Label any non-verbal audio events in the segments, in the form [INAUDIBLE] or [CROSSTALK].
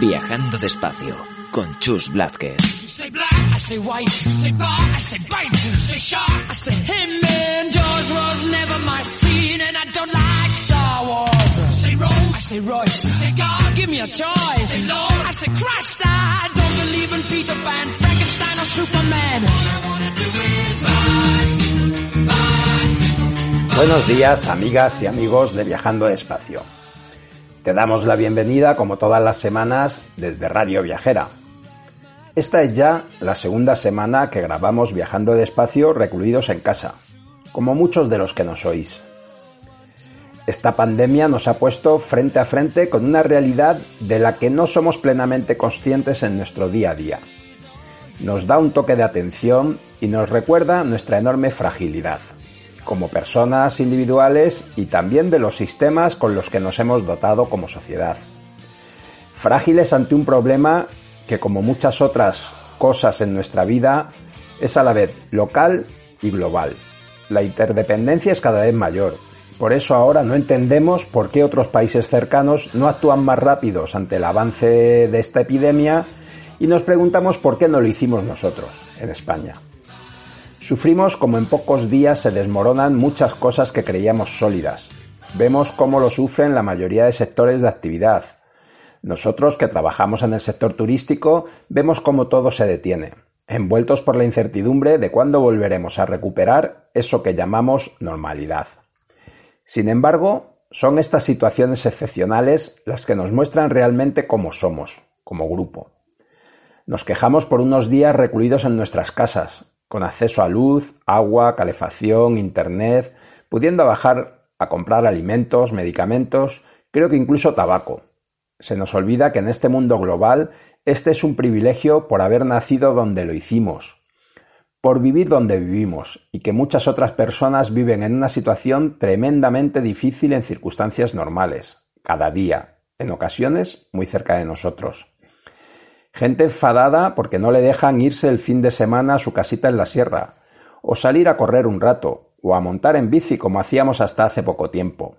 Viajando despacio con Chus Blázquez. You say black, I say white. You say bar, I say bite. You say shark, I say him. And Jaws was never my scene, and I don't like Star Wars. You say Rose, I say Royce. You say God, give me a choice. say Lord, I say Christ. I don't believe in Peter Pan, Frankenstein, or Superman. All I wanna do is bicycle, bicycle. Buenos días, amigas y amigos de Viajando Despacio. Te damos la bienvenida, como todas las semanas, desde Radio Viajera. Esta es ya la segunda semana que grabamos Viajando Despacio recluidos en casa, como muchos de los que nos oís. Esta pandemia nos ha puesto frente a frente con una realidad de la que no somos plenamente conscientes en nuestro día a día. Nos da un toque de atención y nos recuerda nuestra enorme fragilidad, como personas individuales y también de los sistemas con los que nos hemos dotado como sociedad. Frágiles ante un problema que como muchas otras cosas en nuestra vida es a la vez local y global. La interdependencia es cada vez mayor. Por eso ahora no entendemos por qué otros países cercanos no actúan más rápidos ante el avance de esta epidemia y nos preguntamos por qué no lo hicimos nosotros, en España. Sufrimos como en pocos días se desmoronan muchas cosas que creíamos sólidas. Vemos cómo lo sufren la mayoría de sectores de actividad, nosotros que trabajamos en el sector turístico vemos cómo todo se detiene, envueltos por la incertidumbre de cuándo volveremos a recuperar eso que llamamos normalidad. Sin embargo, son estas situaciones excepcionales las que nos muestran realmente cómo somos, como grupo. Nos quejamos por unos días recluidos en nuestras casas, con acceso a luz, agua, calefacción, internet, pudiendo bajar a comprar alimentos, medicamentos, creo que incluso tabaco, se nos olvida que en este mundo global este es un privilegio por haber nacido donde lo hicimos, por vivir donde vivimos y que muchas otras personas viven en una situación tremendamente difícil en circunstancias normales, cada día, en ocasiones muy cerca de nosotros. Gente enfadada porque no le dejan irse el fin de semana a su casita en la sierra, o salir a correr un rato, o a montar en bici como hacíamos hasta hace poco tiempo.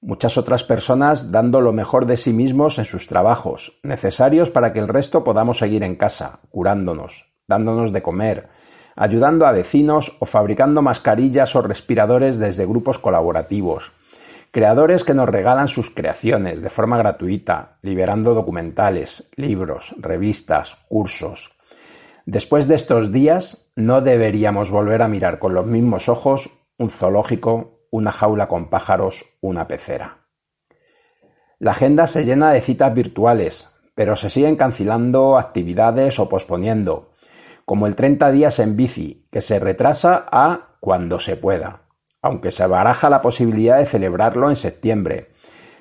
Muchas otras personas dando lo mejor de sí mismos en sus trabajos, necesarios para que el resto podamos seguir en casa, curándonos, dándonos de comer, ayudando a vecinos o fabricando mascarillas o respiradores desde grupos colaborativos, creadores que nos regalan sus creaciones de forma gratuita, liberando documentales, libros, revistas, cursos. Después de estos días, no deberíamos volver a mirar con los mismos ojos un zoológico, una jaula con pájaros, una pecera. La agenda se llena de citas virtuales, pero se siguen cancelando actividades o posponiendo, como el 30 días en bici, que se retrasa a cuando se pueda, aunque se baraja la posibilidad de celebrarlo en septiembre.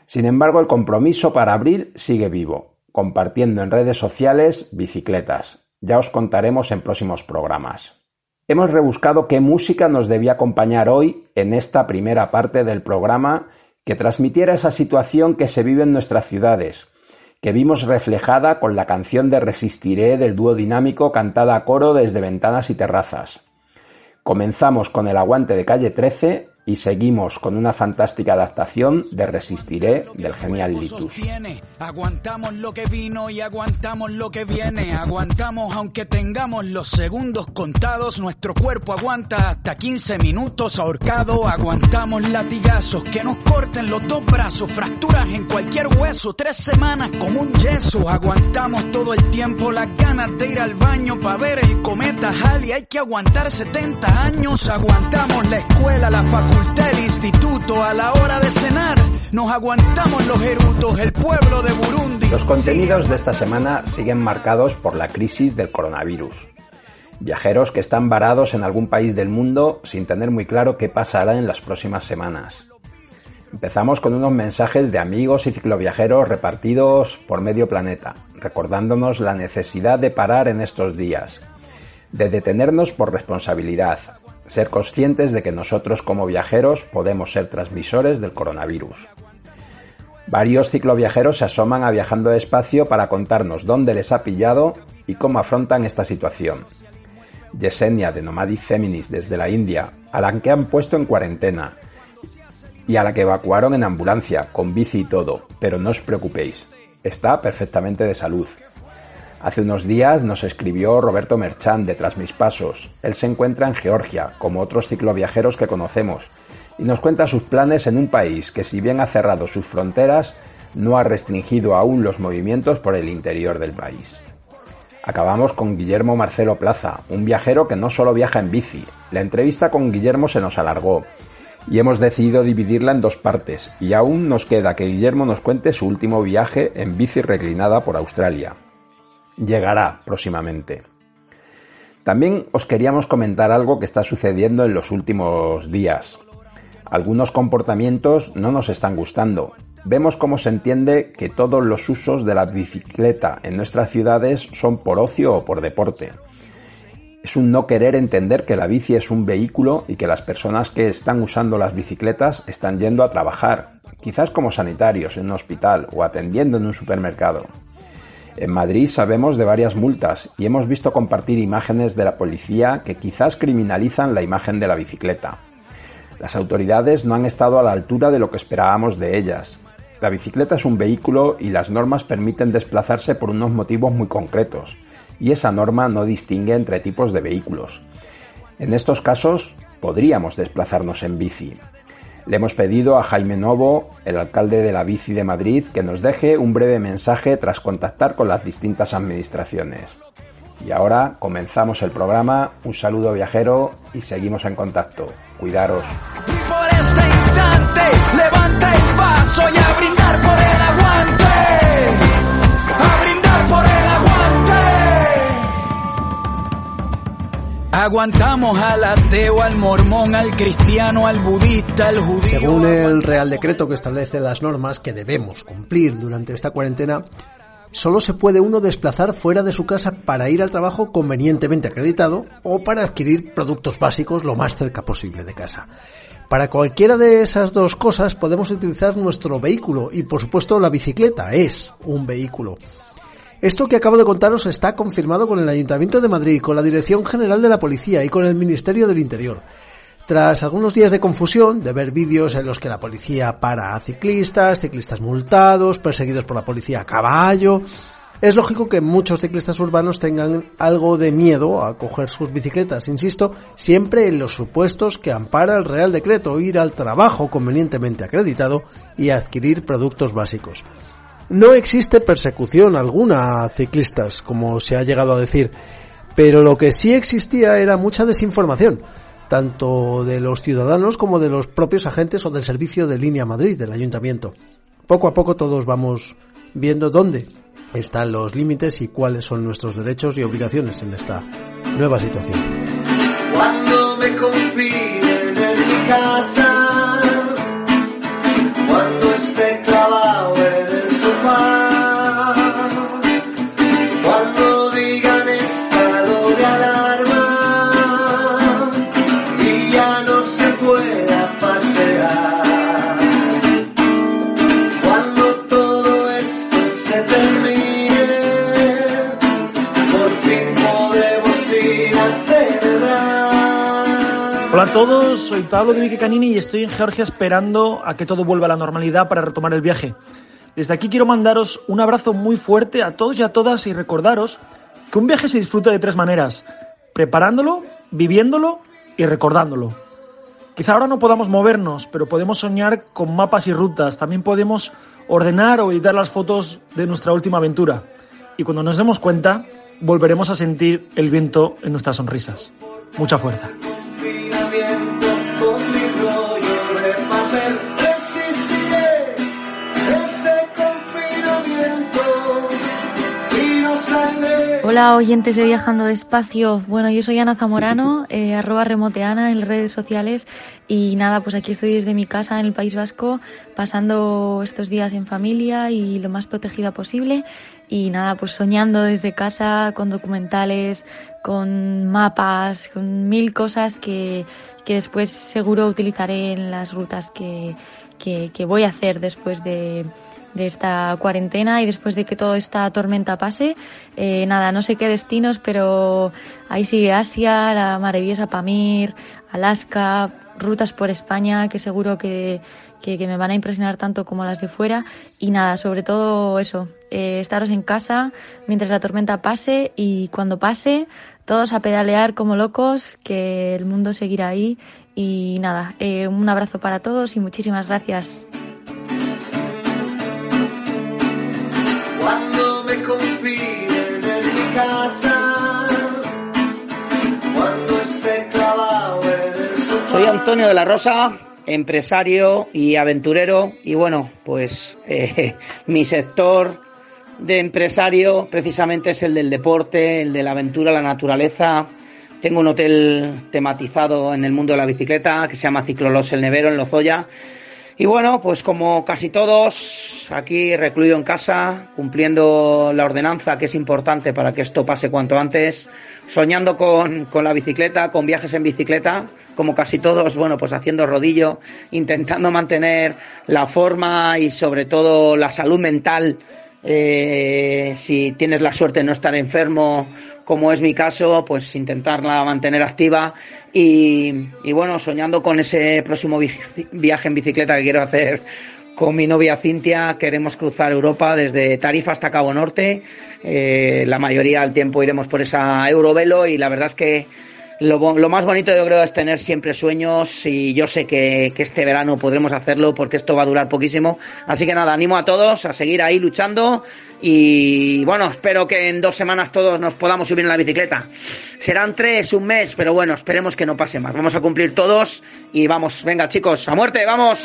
Sin embargo, el compromiso para abril sigue vivo, compartiendo en redes sociales bicicletas. Ya os contaremos en próximos programas. Hemos rebuscado qué música nos debía acompañar hoy en esta primera parte del programa que transmitiera esa situación que se vive en nuestras ciudades, que vimos reflejada con la canción de Resistiré del dúo dinámico cantada a coro desde ventanas y terrazas. Comenzamos con el aguante de calle 13 y seguimos con una fantástica adaptación de Resistiré del genial Litus. Aguantamos lo que vino y aguantamos lo que viene. Aguantamos aunque tengamos los segundos contados. Nuestro cuerpo aguanta hasta 15 minutos ahorcado. Aguantamos latigazos que nos corten los dos brazos. Fracturas en cualquier hueso. Tres semanas como un yeso. Aguantamos todo el tiempo las ganas de ir al baño para ver el cometa Halley. Hay que aguantar 70 años. Aguantamos la escuela, la facultad los. Los contenidos de esta semana siguen marcados por la crisis del coronavirus. Viajeros que están varados en algún país del mundo sin tener muy claro qué pasará en las próximas semanas. Empezamos con unos mensajes de amigos y cicloviajeros repartidos por medio planeta, recordándonos la necesidad de parar en estos días, de detenernos por responsabilidad, ser conscientes de que nosotros como viajeros podemos ser transmisores del coronavirus. Varios cicloviajeros se asoman a Viajando Despacio para contarnos dónde les ha pillado y cómo afrontan esta situación. Yesenia de Nomadic Feminist desde la India, a la que han puesto en cuarentena y a la que evacuaron en ambulancia, con bici y todo, pero no os preocupéis, está perfectamente de salud. Hace unos días nos escribió Roberto Merchán de Tras Mis Pasos. Él se encuentra en Georgia, como otros cicloviajeros que conocemos, y nos cuenta sus planes en un país que si bien ha cerrado sus fronteras, no ha restringido aún los movimientos por el interior del país. Acabamos con Guillermo Marcelo Plaza, un viajero que no solo viaja en bici. La entrevista con Guillermo se nos alargó y hemos decidido dividirla en dos partes, y aún nos queda que Guillermo nos cuente su último viaje en bici reclinada por Australia. Llegará próximamente. También os queríamos comentar algo que está sucediendo en los últimos días. Algunos comportamientos no nos están gustando. Vemos cómo se entiende que todos los usos de la bicicleta en nuestras ciudades son por ocio o por deporte. Es un no querer entender que la bici es un vehículo y que las personas que están usando las bicicletas están yendo a trabajar, quizás como sanitarios en un hospital o atendiendo en un supermercado. En Madrid sabemos de varias multas y hemos visto compartir imágenes de la policía que quizás criminalizan la imagen de la bicicleta. Las autoridades no han estado a la altura de lo que esperábamos de ellas. La bicicleta es un vehículo y las normas permiten desplazarse por unos motivos muy concretos, y esa norma no distingue entre tipos de vehículos. En estos casos podríamos desplazarnos en bici, le hemos pedido a Jaime Novo, el alcalde de la Bici de Madrid, que nos deje un breve mensaje tras contactar con las distintas administraciones. Y ahora comenzamos el programa. Un saludo viajero y seguimos en contacto. Cuidaros. Por este instante, levanta el brindar por el aguante. Aguantamos al ateo, al mormón, al cristiano, al budista, al judío. Según el Real Decreto que establece las normas que debemos cumplir durante esta cuarentena, solo se puede uno desplazar fuera de su casa para ir al trabajo convenientemente acreditado o para adquirir productos básicos lo más cerca posible de casa. Para cualquiera de esas dos cosas podemos utilizar nuestro vehículo y por supuesto la bicicleta es un vehículo. Esto que acabo de contaros está confirmado con el Ayuntamiento de Madrid, con la Dirección General de la Policía y con el Ministerio del Interior. Tras algunos días de confusión, de ver vídeos en los que la policía para a ciclistas, ciclistas multados, perseguidos por la policía a caballo, es lógico que muchos ciclistas urbanos tengan algo de miedo a coger sus bicicletas, insisto, siempre en los supuestos que ampara el Real Decreto, ir al trabajo convenientemente acreditado y adquirir productos básicos. No existe persecución alguna a ciclistas, como se ha llegado a decir, pero lo que sí existía era mucha desinformación, tanto de los ciudadanos como de los propios agentes o del servicio de línea Madrid, del ayuntamiento. Poco a poco todos vamos viendo dónde están los límites y cuáles son nuestros derechos y obligaciones en esta nueva situación. Cuando me confíen en mi casa, cuando todos, soy Pablo de Vicky Canini y estoy en Georgia esperando a que todo vuelva a la normalidad para retomar el viaje. Desde aquí quiero mandaros un abrazo muy fuerte a todos y a todas y recordaros que un viaje se disfruta de tres maneras, preparándolo, viviéndolo y recordándolo. Quizá ahora no podamos movernos, pero podemos soñar con mapas y rutas, también podemos ordenar o editar las fotos de nuestra última aventura. Y cuando nos demos cuenta, volveremos a sentir el viento en nuestras sonrisas. Mucha fuerza. Hola oyentes de Viajando Despacio. Bueno, yo soy Ana Zamorano, eh, arroba remoteana en redes sociales y nada, pues aquí estoy desde mi casa en el País Vasco pasando estos días en familia y lo más protegida posible y nada, pues soñando desde casa con documentales, con mapas, con mil cosas que, que después seguro utilizaré en las rutas que, que, voy a hacer después de, de, esta cuarentena y después de que toda esta tormenta pase. Eh, nada, no sé qué destinos, pero ahí sigue Asia, la maravillosa Pamir, Alaska, rutas por España que seguro que, que, me van a impresionar tanto como las de fuera. Y nada, sobre todo eso, eh, estaros en casa mientras la tormenta pase y cuando pase, todos a pedalear como locos, que el mundo seguirá ahí. Y nada, eh, un abrazo para todos y muchísimas gracias. Soy Antonio de la Rosa, empresario y aventurero y bueno, pues eh, [LAUGHS] mi sector de empresario precisamente es el del deporte, el de la aventura, la naturaleza. Tengo un hotel tematizado en el mundo de la bicicleta que se llama Ciclolos El Nevero en Lozoya. Y bueno, pues como casi todos, aquí recluido en casa, cumpliendo la ordenanza que es importante para que esto pase cuanto antes, soñando con, con la bicicleta, con viajes en bicicleta, como casi todos, bueno, pues haciendo rodillo, intentando mantener la forma y sobre todo la salud mental. Eh, si tienes la suerte de no estar enfermo, como es mi caso, pues intentarla mantener activa y, bueno, soñando con ese próximo viaje en bicicleta que quiero hacer con mi novia Cintia queremos cruzar Europa desde Tarifa hasta Cabo Norte. Eh, la mayoría del tiempo iremos por esa Eurovelo y la verdad es que lo, más bonito yo creo es tener siempre sueños y yo sé que, este verano podremos hacerlo porque esto va a durar poquísimo. Así que nada, animo a todos a seguir ahí luchando y bueno, espero que en dos semanas todos nos podamos subir en la bicicleta. Serán tres, un mes, pero bueno, esperemos que no pase más. Vamos a cumplir todos y vamos, venga chicos, a muerte, vamos.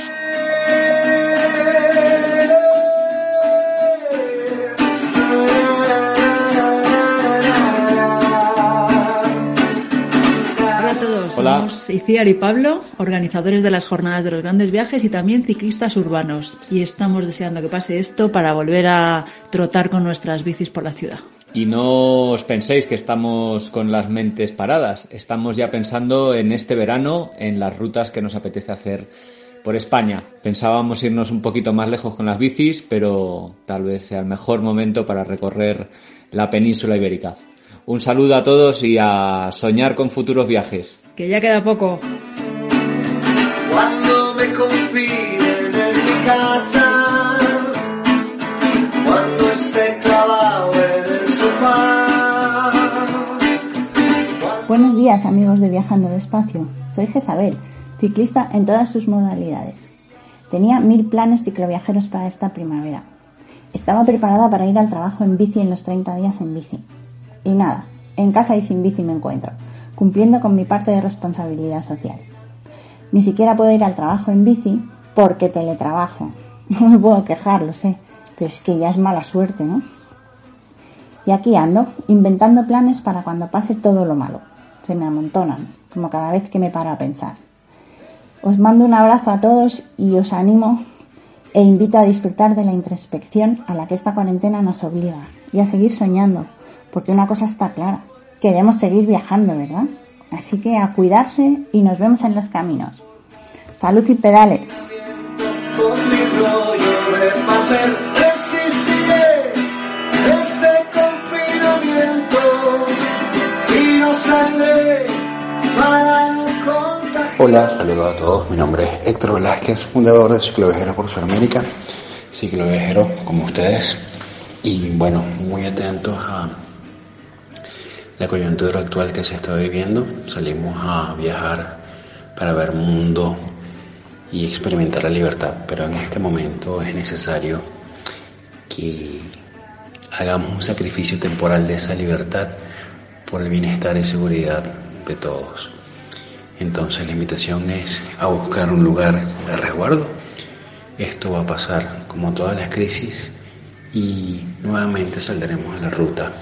Somos Iciar y Pablo, organizadores de las jornadas de los grandes viajes y también ciclistas urbanos. Y estamos deseando que pase esto para volver a trotar con nuestras bicis por la ciudad. Y no os penséis que estamos con las mentes paradas. Estamos ya pensando en este verano, en las rutas que nos apetece hacer por España. Pensábamos irnos un poquito más lejos con las bicis, pero tal vez sea el mejor momento para recorrer la península ibérica. Un saludo a todos y a soñar con futuros viajes. Que ya queda poco. Cuando me confíen en mi casa, cuando esté clavado en el sofá. Buenos días amigos de Viajando Despacio. Soy Jezabel, ciclista en todas sus modalidades. Tenía mil planes cicloviajeros para esta primavera. Estaba preparada para ir al trabajo en bici en los 30 días en bici y nada, en casa y sin bici me encuentro, cumpliendo con mi parte de responsabilidad social. Ni siquiera puedo ir al trabajo en bici porque teletrabajo. [LAUGHS] No me puedo quejar, lo sé, pero es que ya es mala suerte, ¿no? Y aquí ando, inventando planes para cuando pase todo lo malo. Se me amontonan, como cada vez que me paro a pensar. Os mando un abrazo a todos y os animo e invito a disfrutar de la introspección a la que esta cuarentena nos obliga y a seguir soñando, porque una cosa está clara, queremos seguir viajando, ¿verdad? Así que a cuidarse y nos vemos en los caminos. Salud y pedales. Hola, saludos a todos. Mi nombre es Héctor Velázquez, fundador de Cicloviajeros por Sudamérica. Cicloviajero como ustedes. Y bueno, muy atentos a la coyuntura actual que se está viviendo. Salimos a viajar para ver mundo y experimentar la libertad, pero en este momento es necesario que hagamos un sacrificio temporal de esa libertad por el bienestar y seguridad de todos. Entonces la invitación es a buscar un lugar de resguardo. Esto va a pasar como todas las crisis y nuevamente saldremos a la ruta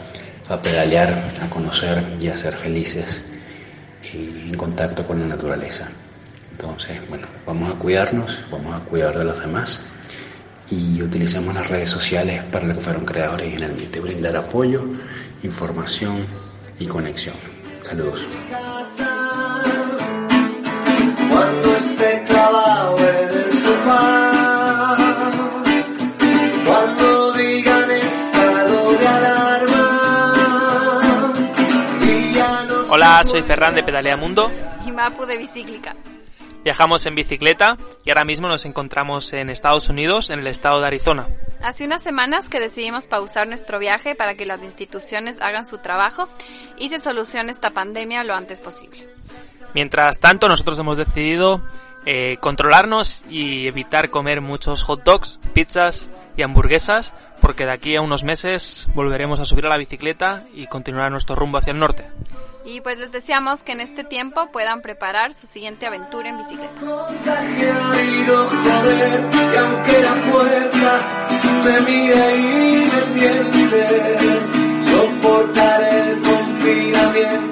a pedalear, a conocer y a ser felices en contacto con la naturaleza. Entonces, bueno, vamos a cuidarnos, vamos a cuidar de los demás y utilicemos las redes sociales para lo que fueron creadas originalmente, brindar apoyo, información y conexión. Saludos. En Hola, soy Ferran de Pedalea Mundo. y Mapu de Bicíclica. Viajamos en bicicleta y ahora mismo nos encontramos en Estados Unidos, en el estado de Arizona. Hace unas semanas que decidimos pausar nuestro viaje para que las instituciones hagan su trabajo y se solucione esta pandemia lo antes posible. Mientras tanto, nosotros hemos decidido eh, controlarnos y evitar comer muchos hot dogs, pizzas y hamburguesas, porque de aquí a unos meses volveremos a subir a la bicicleta y continuar nuestro rumbo hacia el norte. Y pues les deseamos que en este tiempo puedan preparar su siguiente aventura en bicicleta.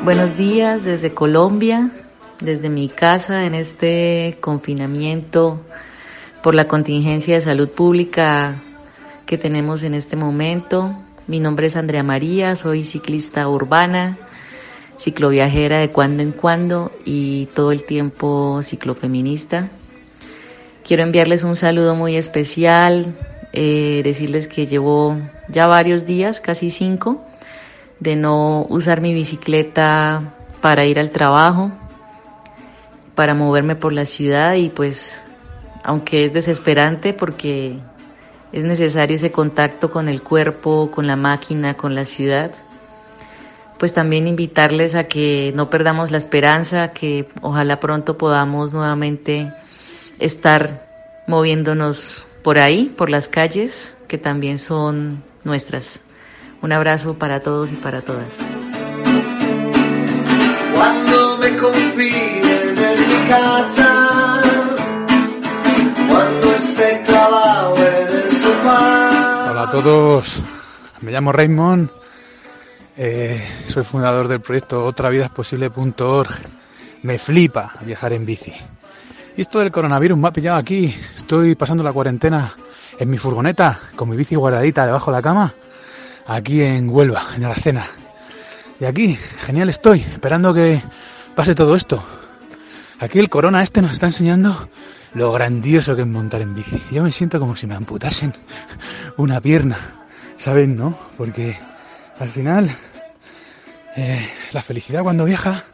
Buenos días desde Colombia, desde mi casa en este confinamiento por la contingencia de salud pública que tenemos en este momento. Mi nombre es Andrea María, soy ciclista urbana, cicloviajera de cuando en cuando y todo el tiempo ciclofeminista. Quiero enviarles un saludo muy especial, eh, decirles que llevo ya varios días, casi cinco, de no usar mi bicicleta para ir al trabajo, para moverme por la ciudad y pues aunque es desesperante porque es necesario ese contacto con el cuerpo, con la máquina, con la ciudad, pues también invitarles a que no perdamos la esperanza, que ojalá pronto podamos nuevamente estar moviéndonos por ahí, por las calles, que también son nuestras. Un abrazo para todos y para todas. Cuando me confíen en mi casa, cuando esté clavado en el sofá. Hola a todos, me llamo Raymond, eh, soy fundador del proyecto otravidasposible.org. Me flipa viajar en bici. Y esto del coronavirus me ha pillado aquí. Estoy pasando la cuarentena en mi furgoneta, con mi bici guardadita debajo de la cama, aquí en Huelva, en Aracena. Y aquí, genial estoy, esperando que pase todo esto. Aquí el corona este nos está enseñando lo grandioso que es montar en bici. Yo me siento como si me amputasen una pierna, ¿saben, no? Porque al final eh, la felicidad cuando viaja,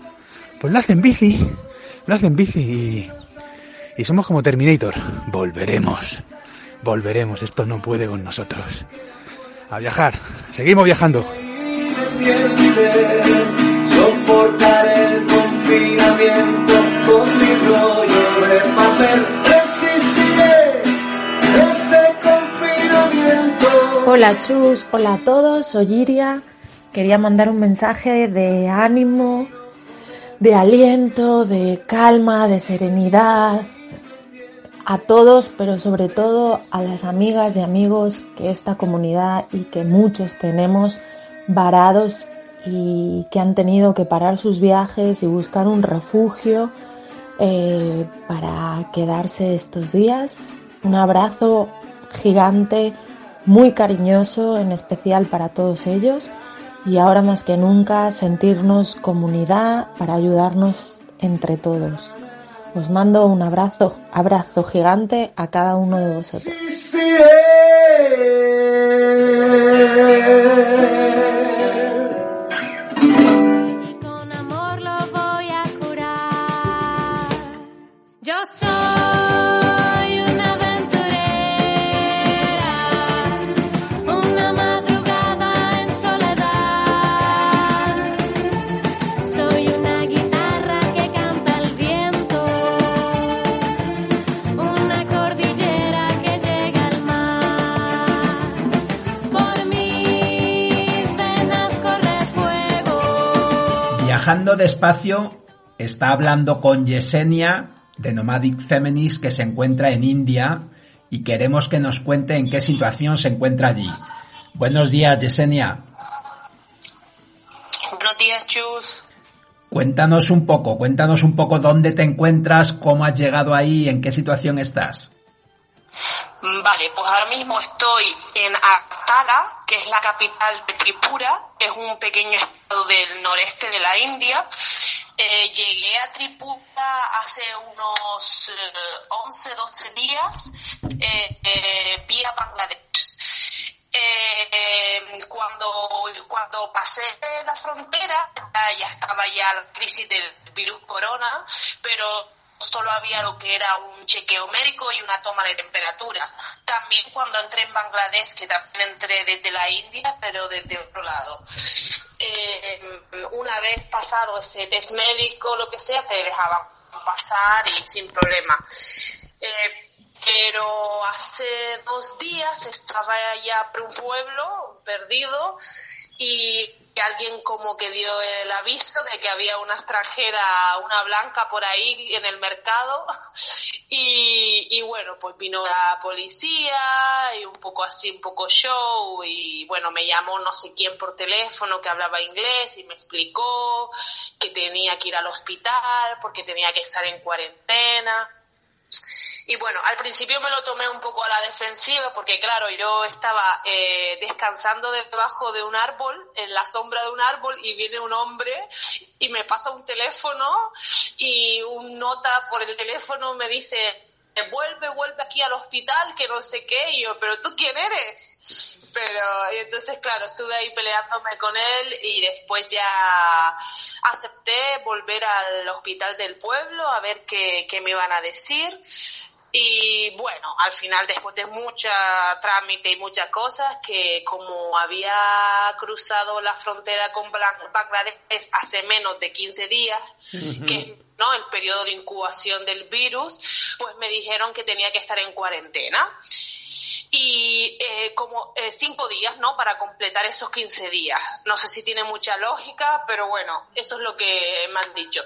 pues lo hace en bici, lo hace en bici y, y somos como Terminator. Volveremos, volveremos, esto no puede con nosotros. A viajar, seguimos viajando. soportar el confinamiento con mi rollo de papel. Resistiré este confinamiento. Hola Chus, hola a todos, soy Iria. Quería mandar un mensaje de ánimo, de aliento, de calma, de serenidad a todos, pero sobre todo a las amigas y amigos que esta comunidad y que muchos tenemos varados y que han tenido que parar sus viajes y buscar un refugio eh, para quedarse estos días. Un abrazo gigante, muy cariñoso, en especial para todos ellos. Y ahora más que nunca sentirnos comunidad para ayudarnos entre todos. Os mando un abrazo, abrazo gigante a cada uno de vosotros. Viajando despacio, está hablando con Yesenia de Nomadic Feminist que se encuentra en India y queremos que nos cuente en qué situación se encuentra allí. Buenos días, Yesenia. Buenos días, Chus. Cuéntanos un poco, cuéntanos un poco dónde te encuentras, cómo has llegado ahí, en qué situación estás. Vale, pues ahora mismo estoy en Agartala, que es la capital de Tripura, que es un pequeño estado del noreste de la India. Eh, llegué a Tripura hace unos 11, 12 días eh, vía Bangladesh. Eh, cuando, cuando pasé la frontera, ya estaba ya la crisis del virus corona, pero solo había lo que era un chequeo médico y una toma de temperatura. También cuando entré en Bangladesh, que también entré desde la India, pero desde otro lado. Eh, una vez pasado ese test médico, lo que sea, te dejaban pasar y sin problema. Eh, pero hace dos días estaba allá por un pueblo perdido y alguien como que dio el aviso de que había una extranjera, una blanca por ahí en el mercado. [LAUGHS] Y, y, bueno, pues vino la policía y un poco así, un poco show. Y bueno, me llamó no sé quién por teléfono que hablaba inglés y me explicó que tenía que ir al hospital porque tenía que estar en cuarentena y bueno, al principio me lo tomé un poco a la defensiva porque claro, yo estaba eh, descansando debajo de un árbol, en la sombra de un árbol, y viene un hombre y me pasa un teléfono y un nota por el teléfono me dice, vuelve, vuelve aquí al hospital, que no sé qué, yo, pero tú quién eres? Pero, y entonces, claro, estuve ahí peleándome con él y después ya acepté volver al hospital del pueblo a ver qué me iban a decir. Y bueno, al final, después de mucha trámite y muchas cosas, que como había cruzado la frontera con Bangladesh hace menos de 15 días, que ¿no? el periodo de incubación del virus, pues me dijeron que tenía que estar en cuarentena y eh, como eh, cinco días, ¿no? Para completar esos 15 días. No sé si tiene mucha lógica, pero bueno, eso es lo que me han dicho.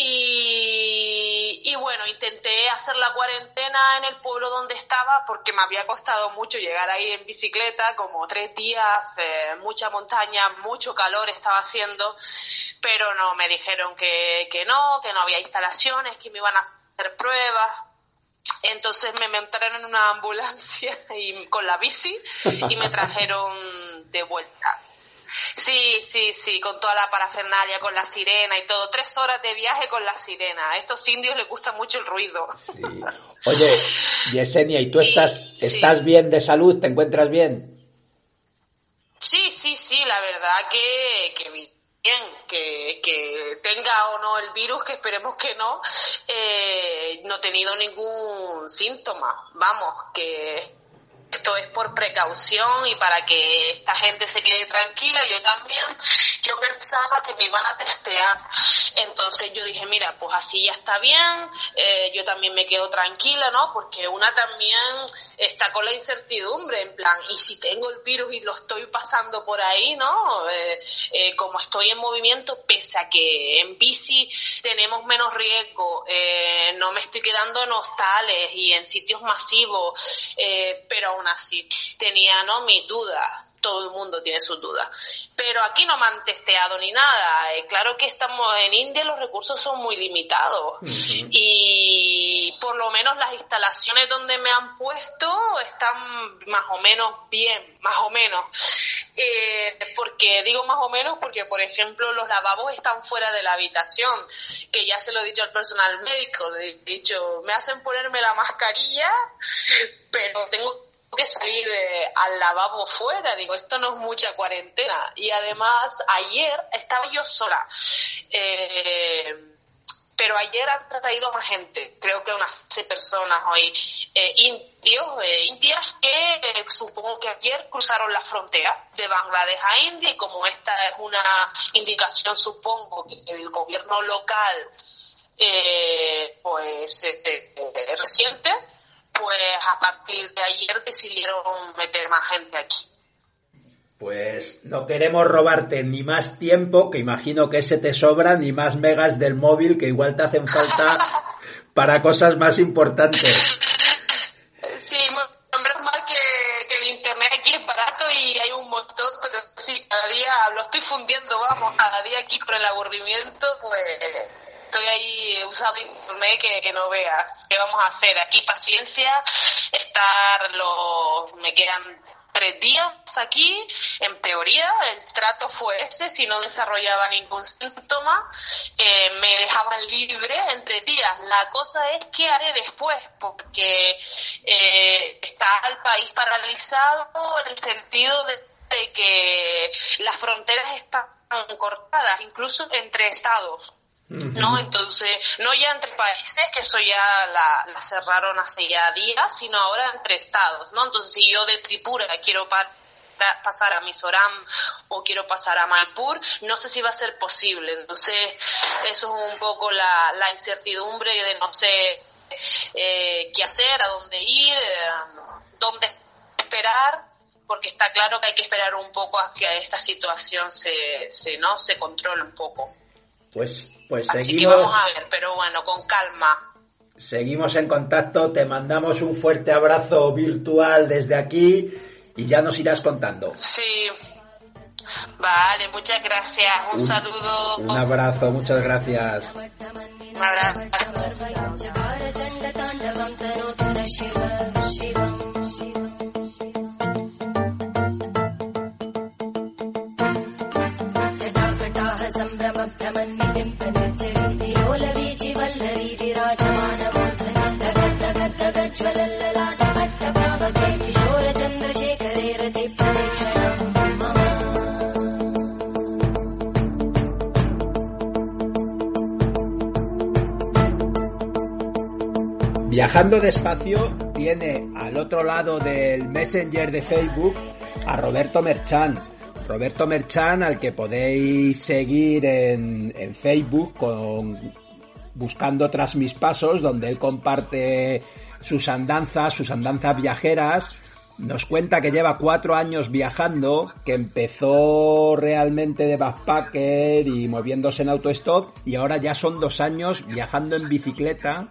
Y, bueno, intenté hacer la cuarentena en el pueblo donde estaba porque me había costado mucho llegar ahí en bicicleta, como tres días, eh, mucha montaña, mucho calor estaba haciendo, pero no, me dijeron que, que no, que no había instalaciones, que me iban a hacer pruebas, entonces me montaron en una [LAUGHS] ambulancia y, con la bici y me trajeron de vuelta. Sí, sí, sí, con toda la parafernalia, con la sirena y todo. Tres horas de viaje con la sirena. A estos indios les gusta mucho el ruido. Oye, Yesenia, ¿y tú estás, estás bien de salud? ¿Te encuentras bien? Sí, sí, sí, la verdad que, que bien, que, que, tenga o no el virus, que esperemos que no, eh, no he tenido ningún síntoma. Vamos, que esto es por precaución y para que esta gente se quede tranquila. Yo también, yo pensaba que me iban a testear. Entonces yo dije, mira, pues así ya está bien, eh, yo también me quedo tranquila, ¿no? Porque una también está con la incertidumbre, en plan, y si tengo el virus y lo estoy pasando por ahí, ¿no? Eh, eh, como estoy en movimiento, pese a que en bici tenemos menos riesgo, eh, no me estoy quedando en hostales y en sitios masivos, eh, pero aún así tenía, ¿no? Mis dudas todo el mundo tiene sus dudas. Pero aquí no me han testeado ni nada. Eh, claro que estamos en India, los recursos son muy limitados. Y por lo menos las instalaciones donde me han puesto están más o menos bien, más o menos. Eh, porque digo más o menos porque, por ejemplo, los lavabos están fuera de la habitación, que ya se lo he dicho al personal médico, le he dicho, me hacen ponerme la mascarilla, pero tengo que salir eh, al lavabo fuera, digo, esto no es mucha cuarentena. Y además, ayer estaba yo sola. Eh, pero ayer han traído más gente, creo que unas seis personas hoy, eh, indios, eh, indias, que eh, supongo que ayer cruzaron la frontera de Bangladesh a India y como esta es una indicación, supongo, que el gobierno local, eh, pues, reciente, pues a partir de ayer decidieron meter más gente aquí. Pues no queremos robarte ni más tiempo, que imagino que ese te sobra, ni más megas del móvil, que igual te hacen falta [LAUGHS] para cosas más importantes. Sí, menos mal que, que, el internet aquí es barato y hay un montón, pero sí, cada día lo estoy fundiendo, vamos, cada día aquí con el aburrimiento, pues estoy ahí usando internet que, no veas. ¿Qué vamos a hacer? Aquí paciencia, estar los... me quedan tres días aquí, en teoría el trato fue ese, si no desarrollaba ningún síntoma, eh, me dejaban libre entre días. La cosa es qué haré después, porque eh, está el país paralizado en el sentido de que las fronteras están cortadas, incluso entre estados. ¿No? Entonces, no ya entre países, que eso ya la, cerraron hace ya días, sino ahora entre estados, ¿no? Entonces, si yo de Tripura quiero pa pasar a Mizoram o quiero pasar a Manipur, no sé si va a ser posible. Entonces, eso es un poco la, la incertidumbre de no sé eh, qué hacer, a dónde ir, eh, dónde esperar porque está claro que hay que esperar un poco a que esta situación se, se no se controle un poco. Pues, pues Así seguimos. que vamos a ver, pero bueno, con calma. Seguimos en contacto, te mandamos un fuerte abrazo virtual desde aquí y ya nos irás contando. Sí. Vale, muchas gracias. Un, Un- saludo. Un abrazo, muchas gracias. Un abrazo. Viajando despacio tiene al otro lado del Messenger de Facebook a Roberto Merchan. Roberto Merchan al que podéis seguir en, Facebook buscando tras mis pasos donde él comparte sus andanzas, sus andanzas viajeras. Nos cuenta que lleva cuatro años viajando, que empezó realmente de backpacker y moviéndose en autostop y ahora ya son dos años viajando en bicicleta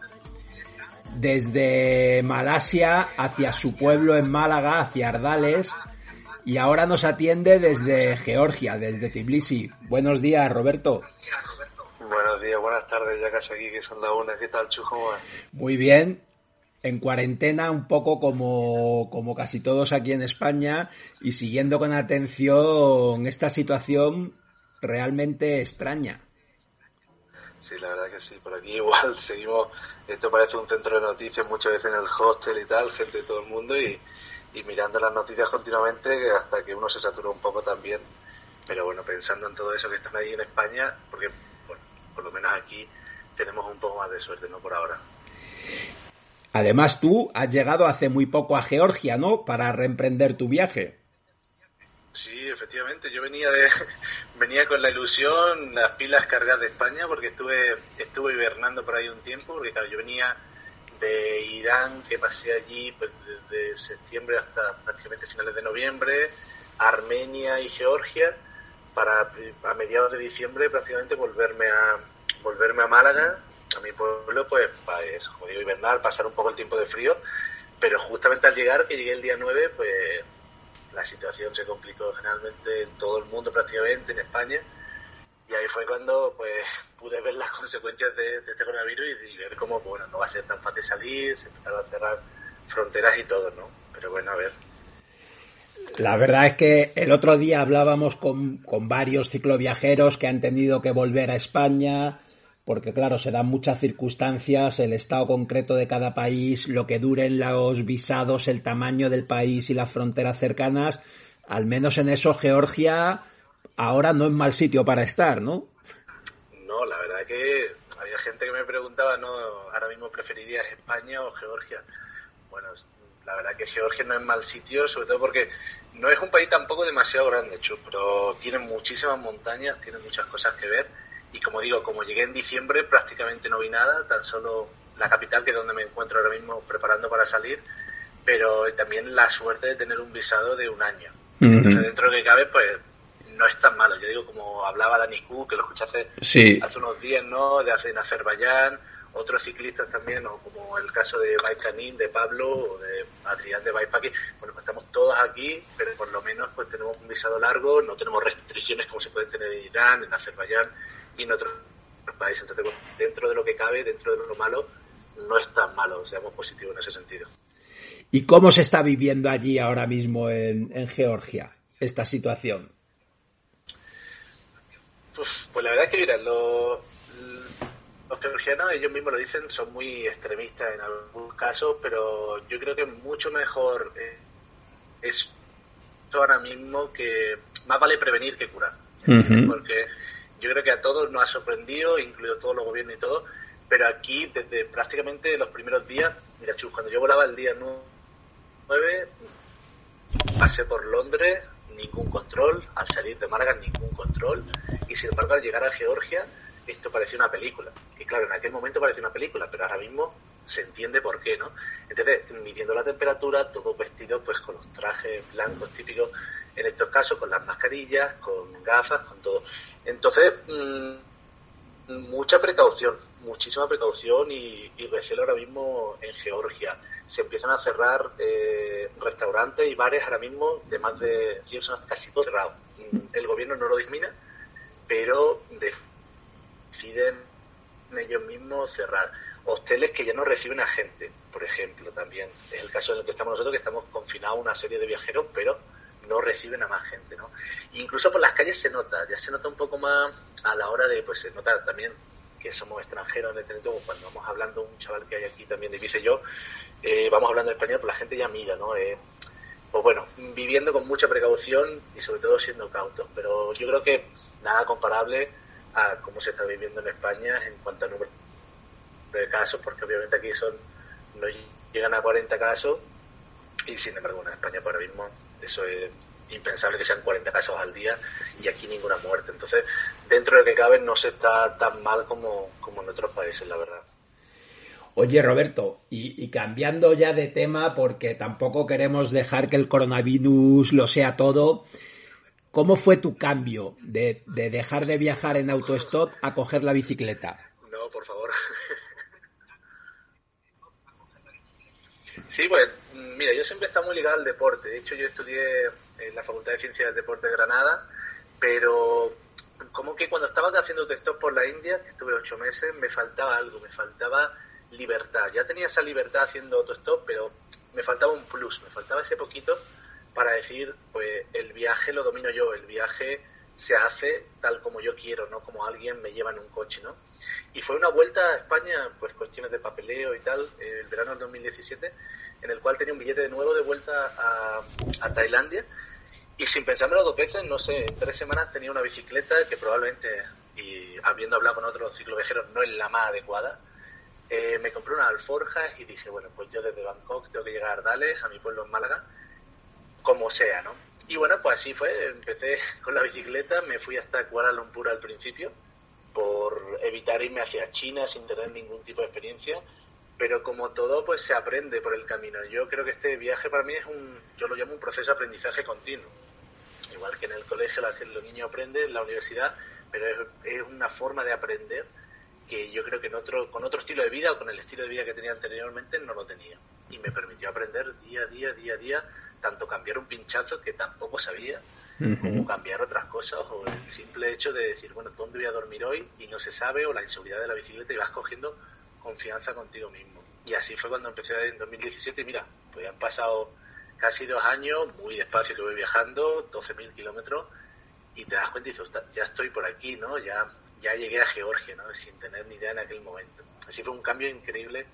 desde Malasia hacia su pueblo en Málaga, hacia Ardales, y ahora nos atiende desde Georgia, desde Tbilisi. Buenos días, Roberto. Buenos días, buenas tardes, ya casi aquí que son las una. ¿Qué tal, Chujo? Muy bien. En cuarentena, un poco como, como casi todos aquí en España, y siguiendo con atención esta situación realmente extraña. Sí, la verdad que sí, por aquí [LAUGHS] igual seguimos, esto parece un centro de noticias muchas veces en el hostel y tal, gente de todo el mundo y, y mirando las noticias continuamente hasta que uno se satura un poco también. Pero bueno, pensando en todo eso que están ahí en España, porque bueno, por lo menos aquí tenemos un poco más de suerte, ¿no? Por ahora. Además, tú has llegado hace muy poco a Georgia, ¿no? Para reemprender tu viaje. Sí, efectivamente, yo venía de [LAUGHS] venía con la ilusión, las pilas cargadas de España porque estuve estuve hibernando por ahí un tiempo, porque claro, yo venía de Irán, que pasé allí pues, desde septiembre hasta prácticamente finales de noviembre, Armenia y Georgia, para a mediados de diciembre prácticamente volverme a volverme a Málaga, a mi pueblo, pues para eso, jodido hibernar, pasar un poco el tiempo de frío, pero justamente al llegar, que llegué el día 9, pues la situación se complicó generalmente en todo el mundo prácticamente, en España, y ahí fue cuando pues pude ver las consecuencias de, este coronavirus y, y ver cómo bueno no va a ser tan fácil salir, se empezaron a cerrar fronteras y todo, ¿no? Pero bueno, a ver. La verdad es que el otro día hablábamos con, con varios cicloviajeros que han tenido que volver a España, porque claro, se dan muchas circunstancias, el estado concreto de cada país, lo que duren los visados, el tamaño del país y las fronteras cercanas, al menos en eso Georgia ahora no es mal sitio para estar, ¿no? No, la verdad que había gente que me preguntaba, ¿no? Ahora mismo preferirías España o Georgia. Bueno, la verdad que Georgia no es mal sitio, sobre todo porque no es un país tampoco demasiado grande, Chu, pero tiene muchísimas montañas, tiene muchas cosas que ver. Y como digo, como llegué en diciembre, prácticamente no vi nada, tan solo la capital, que es donde me encuentro ahora mismo preparando para salir, pero también la suerte de tener un visado de un año. Entonces, dentro de que cabe, pues no es tan malo. Yo digo, como hablaba Dani Q, que lo escuché hace, Sí. hace unos días, ¿no? De hace en Azerbaiyán, otros ciclistas también, o como el caso de Baikanin, de Pablo, o de Adrián de Baipaki. Bueno, pues estamos todos aquí, pero por lo menos pues tenemos un visado largo, no tenemos restricciones como se pueden tener en Irán, en Azerbaiyán y en otros país. Entonces, bueno, dentro de lo que cabe, dentro de lo malo, no es tan malo, seamos positivos en ese sentido. ¿Y cómo se está viviendo allí ahora mismo en, en Georgia esta situación? Pues, pues la verdad es que, mira, los, los georgianos, ellos mismos lo dicen, son muy extremistas en algunos casos, pero yo creo que mucho mejor eh, es ahora mismo que más vale prevenir que curar. Porque yo creo que a todos nos ha sorprendido, incluido todos los gobiernos y todo, pero aquí desde prácticamente los primeros días, mira, Chus, cuando yo volaba el día 9, pasé por Londres, ningún control, al salir de Málaga ningún control, y sin embargo al llegar a Georgia esto parecía una película. Y claro, en aquel momento parecía una película, pero ahora mismo se entiende por qué, ¿no? Entonces, midiendo la temperatura, todos vestidos pues con los trajes blancos típicos, en estos casos con las mascarillas, con gafas, con todo. Entonces, mmm, mucha precaución, muchísima precaución y, y, recelo ahora mismo en Georgia. Se empiezan a cerrar eh, restaurantes y bares ahora mismo de más de 100 son casi todos cerrados. El gobierno no lo dismina, pero deciden ellos mismos cerrar. Hosteles que ya no reciben a gente, por ejemplo, también. Es el caso en el que estamos nosotros, que estamos confinados una serie de viajeros, pero no reciben a más gente, ¿no? Incluso por las calles se nota, ya se nota un poco más a la hora de, pues se nota también que somos extranjeros en este momento, cuando vamos hablando, un chaval que hay aquí también de yo, eh, vamos hablando español, pues la gente ya mira, ¿no? Eh, pues bueno, viviendo con mucha precaución y sobre todo siendo cautos, pero yo creo que nada comparable a cómo se está viviendo en España en cuanto a número de casos, porque obviamente aquí son no llegan a 40 casos y sin embargo en España por ahora mismo eso es impensable que sean 40 casos al día y aquí ninguna muerte. Entonces, dentro de lo que cabe, no se está tan mal como, como en otros países, la verdad. Oye, Roberto, y, y, cambiando ya de tema, porque tampoco queremos dejar que el coronavirus lo sea todo, ¿cómo fue tu cambio de, de dejar de viajar en autostop a coger la bicicleta? No, por favor. [LAUGHS] sí, pues mira, yo siempre he estado muy ligado al deporte. De hecho, yo estudié en la Facultad de Ciencias del Deporte de Granada, pero como que cuando estaba haciendo textos por la India, que estuve ocho meses, me faltaba algo, me faltaba libertad. Ya tenía esa libertad haciendo autostop, pero me faltaba un plus, me faltaba ese poquito para decir, pues el viaje lo domino yo, el viaje se hace tal como yo quiero, no como alguien me lleva en un coche, ¿no? Y fue una vuelta a España, pues cuestiones de papeleo y tal, el verano del 2017, en el cual tenía un billete de nuevo de vuelta a, a Tailandia y sin pensármelo dos veces, no sé, en tres semanas tenía una bicicleta que probablemente, y habiendo hablado con otros cicloviajeros, no es la más adecuada. Eh, me compré unas alforjas y dije, bueno, pues yo desde Bangkok tengo que llegar a Ardales, a mi pueblo en Málaga, como sea, ¿no? Y bueno, pues así fue, empecé [LAUGHS] con la bicicleta, me fui hasta Kuala Lumpur al principio, por evitar irme hacia China sin tener ningún tipo de experiencia, pero como todo, pues se aprende por el camino. Yo creo que este viaje para mí es un, yo lo llamo un proceso de aprendizaje continuo. Igual que en el colegio los niños aprenden, en la universidad, pero es, es, una forma de aprender que yo creo que en otro, con otro estilo de vida o con el estilo de vida que tenía anteriormente no lo tenía. Y me permitió aprender día a día, día a día, tanto cambiar un pinchazo que tampoco sabía, uh -huh. como cambiar otras cosas, o el simple hecho de decir, bueno, ¿dónde voy a dormir hoy? Y no se sabe, o la inseguridad de la bicicleta y vas cogiendo confianza contigo mismo. Y así fue cuando empecé en 2017 y mira, pues han pasado casi dos años, muy despacio que voy viajando, 12.000 kilómetros, y te das cuenta y dices, ya estoy por aquí, ¿no? Ya, ya llegué a Georgia, ¿no? Sin tener ni idea en aquel momento. Así fue un cambio increíble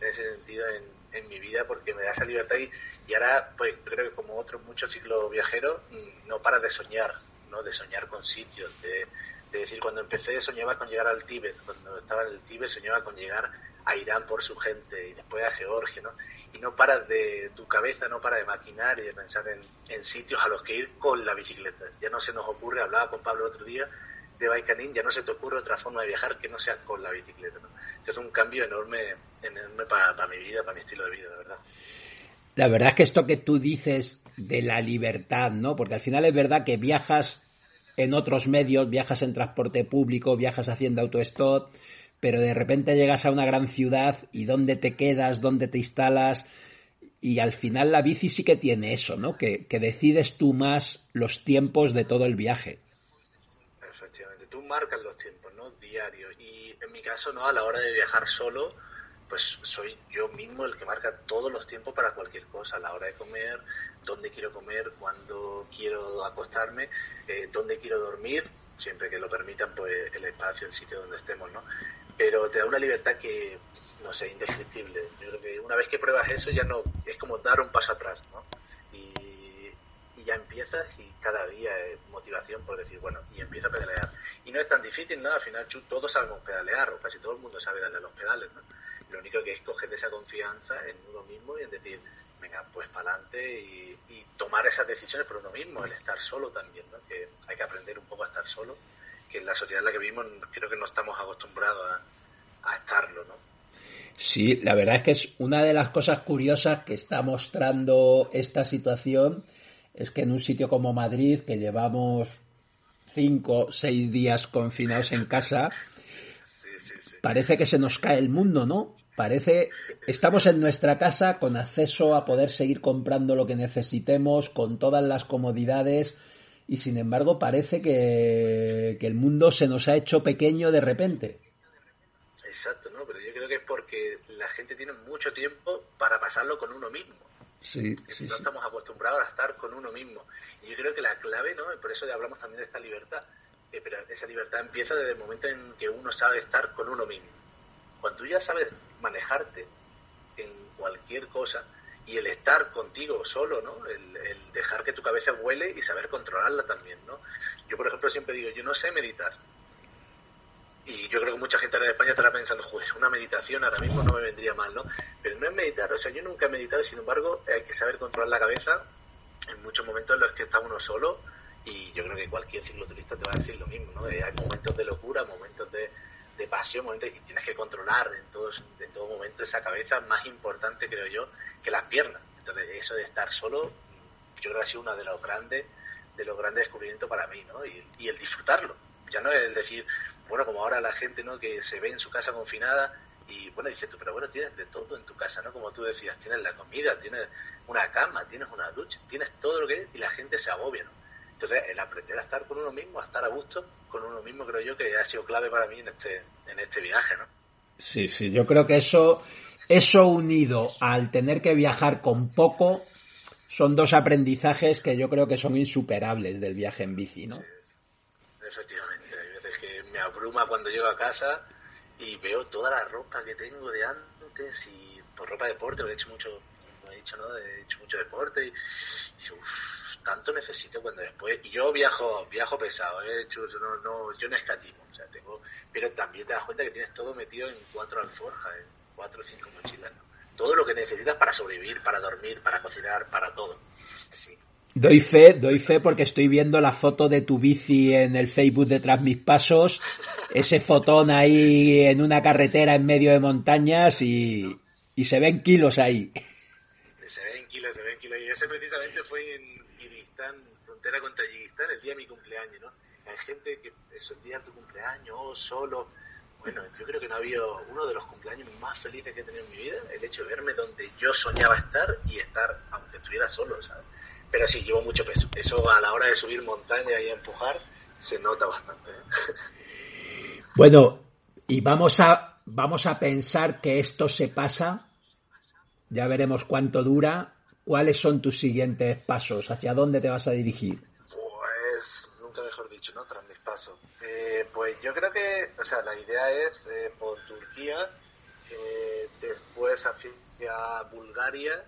en ese sentido en, en mi vida porque me da esa libertad y, ahora, pues creo que como otros muchos ciclos viajeros, no paras de soñar, ¿no? De soñar con sitios, de, de decir, cuando empecé soñaba con llegar al Tíbet, cuando estaba en el Tíbet soñaba con llegar a Irán por su gente y después a Georgia, ¿no? Y no paras de, tu cabeza no para de maquinar y de pensar en, sitios a los que ir con la bicicleta. Ya no se nos ocurre, hablaba con Pablo otro día de Baikanin, ya no se te ocurre otra forma de viajar que no sea con la bicicleta, ¿no? Es un cambio enorme, enorme para pa mi vida, para mi estilo de vida, la verdad. La verdad es que esto que tú dices de la libertad, ¿no? Porque al final es verdad que viajas en otros medios, viajas en transporte público, viajas haciendo autostop, pero de repente llegas a una gran ciudad y dónde te quedas, dónde te instalas, y al final la bici sí que tiene eso, ¿no? Que, que decides tú más los tiempos de todo el viaje. Efectivamente. Tú marcas los tiempos, ¿no? Diarios. Y en mi caso, ¿no? A la hora de viajar solo, pues soy yo mismo el que marca todos los tiempos para cualquier cosa, a la hora de comer, dónde quiero comer, cuándo quiero acostarme, eh, dónde quiero dormir, siempre que lo permitan, pues el espacio, el sitio donde estemos, ¿no? Pero te da una libertad que, no sé, indescriptible. Yo creo que una vez que pruebas eso ya no, es como dar un paso atrás, ¿no? Y, ya empiezas y cada día es motivación por decir, bueno, y empieza a pedalear. Y no es tan difícil, ¿no? Al final todos sabemos pedalear, o casi todo el mundo sabe darle los pedales, ¿no? Lo único que es coger esa confianza en uno mismo y en decir, venga, pues para adelante y, y, tomar esas decisiones por uno mismo, el estar solo también, ¿no? Que hay que aprender un poco a estar solo, que en la sociedad en la que vivimos creo que no estamos acostumbrados a, a estarlo, ¿no? Sí, la verdad es que es una de las cosas curiosas que está mostrando esta situación, es que en un sitio como Madrid, que llevamos cinco, seis días confinados en casa, [LAUGHS] parece que se nos cae el mundo, ¿no? Parece, estamos en nuestra casa con acceso a poder seguir comprando lo que necesitemos, con todas las comodidades, y sin embargo parece que, que el mundo se nos ha hecho pequeño de repente. Exacto, ¿no? Pero yo creo que es porque la gente tiene mucho tiempo para pasarlo con uno mismo. Sí, sí, no sí. estamos acostumbrados a estar con uno mismo. Y yo creo que la clave, ¿no? Por eso hablamos también de esta libertad. Eh, pero esa libertad empieza desde el momento en que uno sabe estar con uno mismo. Cuando tú ya sabes manejarte en cualquier cosa y el estar contigo solo, ¿no? El, el dejar que tu cabeza vuele y saber controlarla también, ¿no? Yo, por ejemplo, siempre digo, yo no sé meditar. Y yo creo que mucha gente en España estará pensando, joder, una meditación ahora mismo no me vendría mal, ¿no? Pero no es meditar, o sea, yo nunca he meditado, sin embargo, hay que saber controlar la cabeza en muchos momentos en los que está uno solo y yo creo que cualquier cicloturista te va a decir lo mismo, ¿no? Hay momentos de locura, momentos de, de pasión, momentos y tienes que controlar en, todos, en todo momento esa cabeza más importante, creo yo, que las piernas. Entonces, eso de estar solo, yo creo que ha sido uno de los grandes, de los grandes descubrimientos para mí, ¿no? Y, y el disfrutarlo. Ya no es el decir, bueno, como ahora la gente, ¿no? Que se ve en su casa confinada y, bueno, dices tú, pero bueno, tienes de todo en tu casa, ¿no? Como tú decías, tienes la comida, tienes una cama, tienes una ducha, tienes todo lo que es y la gente se agobia, ¿no? Entonces, el aprender a estar con uno mismo, a estar a gusto con uno mismo, creo yo que ha sido clave para mí en este, en este viaje, ¿no? Sí, sí, yo creo que eso, eso unido al tener que viajar con poco, son dos aprendizajes que yo creo que son insuperables del viaje en bici, ¿no? Sí, efectivamente, hay veces que me abruma cuando llego a casa y veo toda la ropa que tengo de antes y por ropa de deporte, he hecho mucho, he dicho, ¿no? He hecho mucho deporte y, y uff, tanto necesito cuando después y yo viajo viajo pesado ¿eh? hecho no no yo no escatimo o sea tengo pero también te das cuenta que tienes todo metido en cuatro alforjas en cuatro o cinco mochilas ¿no? todo lo que necesitas para sobrevivir para dormir para cocinar para todo sí. Doy fe, doy fe porque estoy viendo la foto de tu bici en el Facebook de Tras Mis Pasos, ese fotón ahí en una carretera en medio de montañas y, y se ven kilos ahí. Se ven kilos, se ven kilos. Y ese precisamente fue en, frontera con Tayikistán, el día de mi cumpleaños, ¿no? Hay gente que es el día de tu cumpleaños, oh, solo. Bueno, yo creo que no ha habido uno de los cumpleaños más felices que he tenido en mi vida, el hecho de verme donde yo soñaba estar y estar, aunque estuviera solo, ¿sabes? Pero sí, llevo mucho peso. Eso a la hora de subir montaña y empujar se nota bastante. ¿eh? [LAUGHS] Bueno, y vamos a, vamos a pensar que esto se pasa, ya veremos cuánto dura, ¿Cuáles son tus siguientes pasos? ¿Hacia dónde te vas a dirigir? Pues, nunca mejor dicho, ¿no? Tras mis pasos. Eh, pues yo creo que, o sea, la idea es eh, por Turquía, eh, después hacia Bulgaria,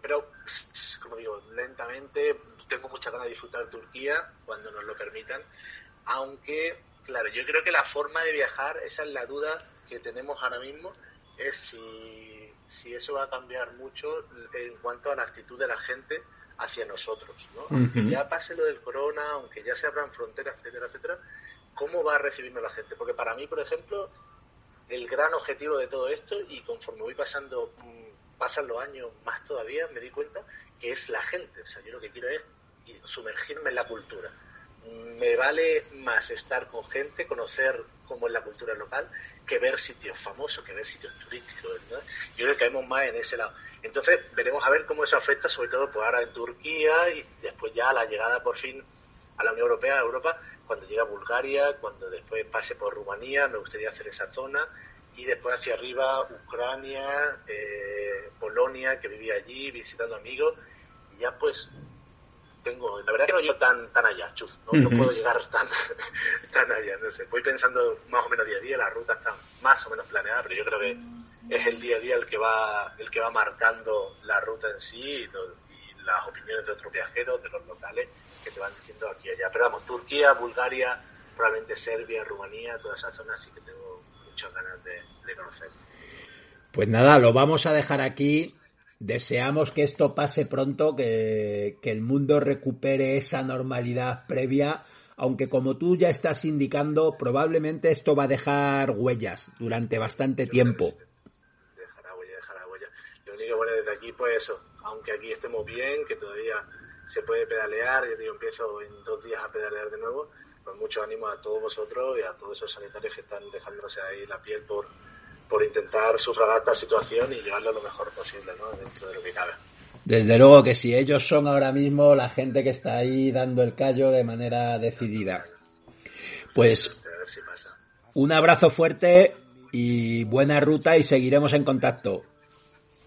pero, como digo, lentamente, tengo mucha ganas de disfrutar Turquía cuando nos lo permitan, aunque, claro, yo creo que la forma de viajar, esa es la duda que tenemos ahora mismo, es si si eso va a cambiar mucho en cuanto a la actitud de la gente hacia nosotros, ¿no? Uh -huh. Aunque ya pase lo del corona, aunque ya se abran fronteras, etcétera, etcétera, ¿cómo va a recibirme la gente? Porque para mí, por ejemplo, el gran objetivo de todo esto, y conforme voy pasando, pasan los años más todavía, me di cuenta que es la gente. O sea, yo lo que quiero es sumergirme en la cultura. Me vale más estar con gente, conocer cómo es la cultura local, que ver sitios famosos, que ver sitios turísticos, ¿verdad? Yo creo que caemos más en ese lado. Entonces, veremos a ver cómo eso afecta, sobre todo pues ahora en Turquía y después ya la llegada por fin a la Unión Europea, a Europa, cuando llegue a Bulgaria, cuando después pase por Rumanía, me gustaría hacer esa zona y después hacia arriba Ucrania, eh, Polonia, que vivía allí visitando amigos y ya pues tengo, la verdad que no llego tan, tan allá, chuf, no, puedo llegar [LAUGHS] tan, tan allá, no sé, voy pensando más o menos día a día, la ruta está más o menos planeada, pero yo creo que es el día a día el que va, el que va marcando la ruta en sí y, las opiniones de otros viajeros, de los locales, que te van diciendo aquí y allá. Pero vamos, Turquía, Bulgaria, probablemente Serbia, Rumanía, toda esa zona sí que tengo muchas ganas de, de conocer. Pues nada, lo vamos a dejar aquí Deseamos que esto pase pronto, que, el mundo recupere esa normalidad previa, aunque como tú ya estás indicando, probablemente esto va a dejar huellas durante bastante tiempo. Dejará huella, dejará huella. Lo único bueno desde aquí, pues eso, aunque aquí estemos bien, que todavía se puede pedalear, yo empiezo en dos días a pedalear de nuevo, pues mucho ánimo a todos vosotros y a todos esos sanitarios que están dejándose ahí la piel por, por intentar sufragar esta situación y llevarlo lo mejor posible, ¿no? Dentro de lo que cabe. Desde luego que si ellos son ahora mismo la gente que está ahí dando el callo de manera decidida. Pues un abrazo fuerte y buena ruta y seguiremos en contacto.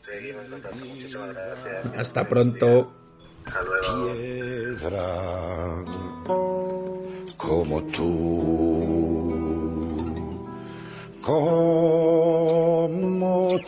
Seguimos en contacto. Muchísimas gracias. Hasta pronto. Hasta luego. Piedra como tú como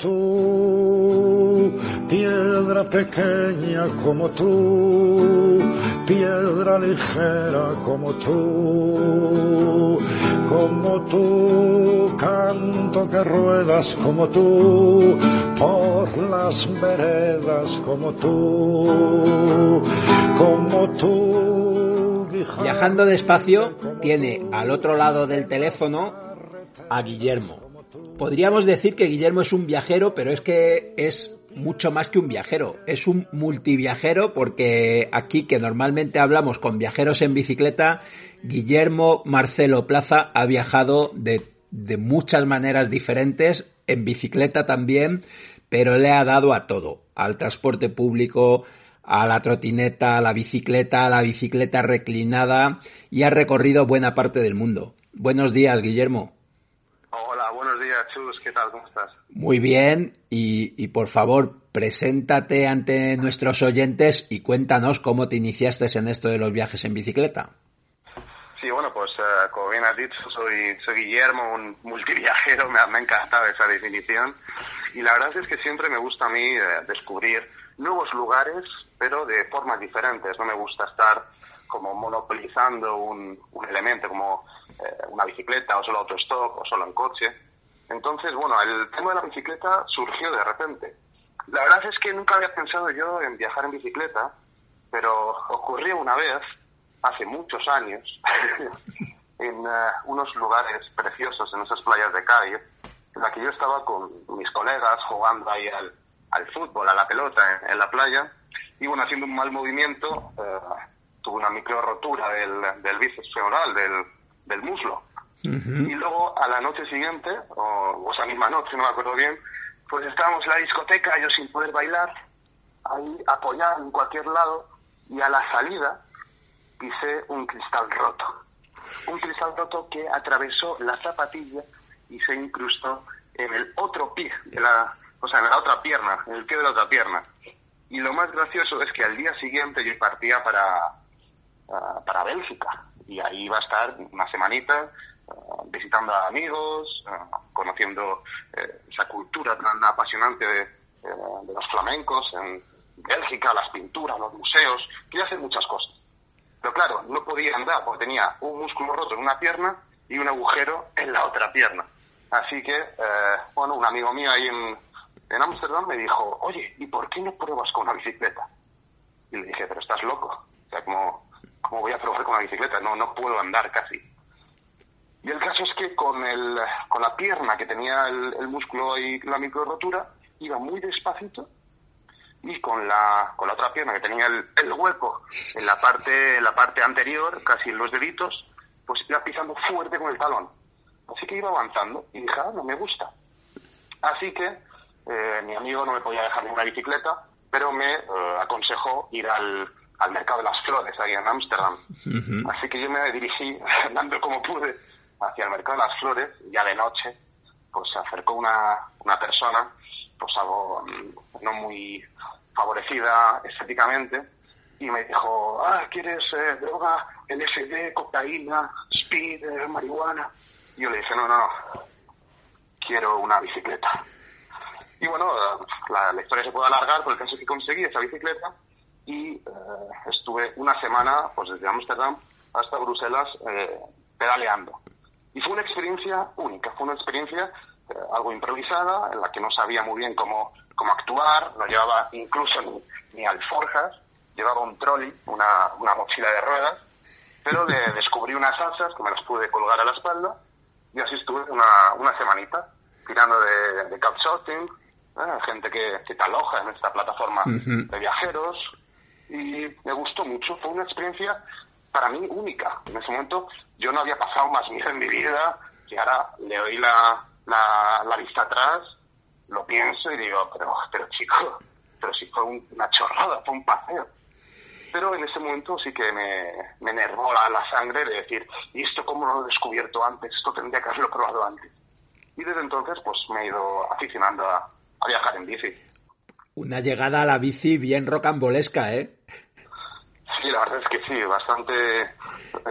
tú, piedra pequeña como tú, piedra ligera como tú, como tú, canto que ruedas como tú, por las veredas como tú, como tú. Viajando despacio, tiene al otro lado del teléfono a Guillermo. Podríamos decir que Guillermo es un viajero, pero es que es mucho más que un viajero. Es un multiviajero porque aquí que normalmente hablamos con viajeros en bicicleta, Guillermo Marcelo Plaza ha viajado de, de muchas maneras diferentes, en bicicleta también, pero le ha dado a todo, al transporte público, a la trotineta, a la bicicleta, a la bicicleta reclinada y ha recorrido buena parte del mundo. Buenos días, Guillermo. Buenos días, Chus. ¿Qué tal? ¿Cómo estás? Muy bien. Y, por favor, preséntate ante nuestros oyentes y cuéntanos cómo te iniciaste en esto de los viajes en bicicleta. Sí, bueno, pues eh, como bien has dicho, soy, soy Guillermo, un multiviajero. Me, me ha encantado esa definición. Y la verdad es que siempre me gusta a mí eh, descubrir nuevos lugares, pero de formas diferentes. No me gusta estar como monopolizando un, un elemento, como eh, una bicicleta o solo autostop o solo en coche. Entonces, bueno, el tema de la bicicleta surgió de repente. La verdad es que nunca había pensado yo en viajar en bicicleta, pero ocurrió una vez, hace muchos años, [LAUGHS] en eh, unos lugares preciosos, en esas playas de Cádiz, en la que yo estaba con mis colegas jugando ahí al, fútbol, a la pelota en, la playa, y bueno, haciendo un mal movimiento, eh, tuve una micro rotura del, del bíceps femoral, del muslo. Y luego a la noche siguiente, o, esa misma noche, no me acuerdo bien, pues estábamos en la discoteca, yo sin poder bailar, ahí apoyado en cualquier lado, y a la salida pisé un cristal roto. Un cristal roto que atravesó la zapatilla y se incrustó en el otro pie, de la, o sea, en la otra pierna, en el pie de la otra pierna. Y lo más gracioso es que al día siguiente yo partía para, ah, para Bélgica y ahí va a estar una semanita visitando a amigos, eh, conociendo eh, esa cultura tan apasionante de, los flamencos en Bélgica, las pinturas, los museos, quería hacer muchas cosas. Pero claro, no podía andar porque tenía un músculo roto en una pierna y un agujero en la otra pierna. Así que, bueno, un amigo mío ahí en, en Ámsterdam me dijo, oye, ¿y por qué no pruebas con una bicicleta? Y le dije, pero estás loco. O sea, como ¿cómo voy a probar con la bicicleta? No, no puedo andar casi. Y el caso es que con, el, con la pierna que tenía el, músculo y la micro rotura, iba muy despacito y con la, con la otra pierna que tenía el, el hueco en la parte, en la parte anterior, casi en los deditos, pues iba pisando fuerte con el talón. Así que iba avanzando y dije, ah, no me gusta. Así que eh, mi amigo no me podía dejar ninguna bicicleta, pero me eh, aconsejó ir al, al mercado de las flores ahí en Ámsterdam. Así que yo me dirigí, [LAUGHS] andando como pude, hacia el mercado de las flores, ya de noche, pues se acercó una, una persona, pues algo mm, no muy favorecida estéticamente, y me dijo, ah, ¿quieres eh, droga, LSD, cocaína, speed, eh, marihuana? Y yo le dije, no, no, no, quiero una bicicleta. Y bueno, la, la historia se puede alargar, por el caso es que conseguí esa bicicleta y eh, estuve una semana, pues desde Ámsterdam hasta Bruselas, eh, pedaleando. Y fue una experiencia única, fue una experiencia eh, algo improvisada, en la que no sabía muy bien cómo, cómo actuar, no llevaba incluso ni, ni alforjas, llevaba un trolley, una, una mochila de ruedas, pero de, [LAUGHS] descubrí unas salsas que me las pude colgar a la espalda y así estuve una, una semanita tirando de, de couchsurfing, eh, gente que, que te aloja en esta plataforma de viajeros y me gustó mucho, fue una experiencia para mí única. En ese momento yo no había pasado más miedo en mi vida y ahora le doy la, la, la vista atrás, lo pienso y digo, pero, pero chico, pero si fue un- una chorrada, fue un paseo. Pero en ese momento sí que me, me enervó la, la sangre de decir, ¿y esto cómo lo he descubierto antes? Esto tendría que haberlo probado antes. Y desde entonces pues me he ido aficionando a, a viajar en bici. Una llegada a la bici bien rocambolesca, ¿eh? Sí, la verdad es que sí, bastante... eh,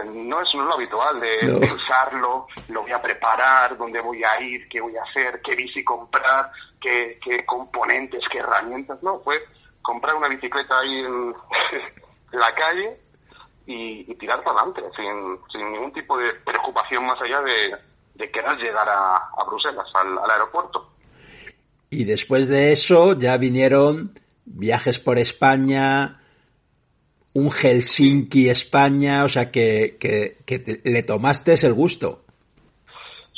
No es, no es lo habitual de No. pensarlo, lo voy a preparar, dónde voy a ir, qué voy a hacer, qué bici comprar, qué, qué componentes, qué herramientas. No, fue comprar una bicicleta ahí en [LAUGHS] la calle y, y tirar para adelante, sin, sin ningún tipo de preocupación más allá de, de querer llegar a, a Bruselas, al, al aeropuerto. Y después de eso ya vinieron viajes por España, un Helsinki España, o sea que, que, que te- le tomaste el gusto.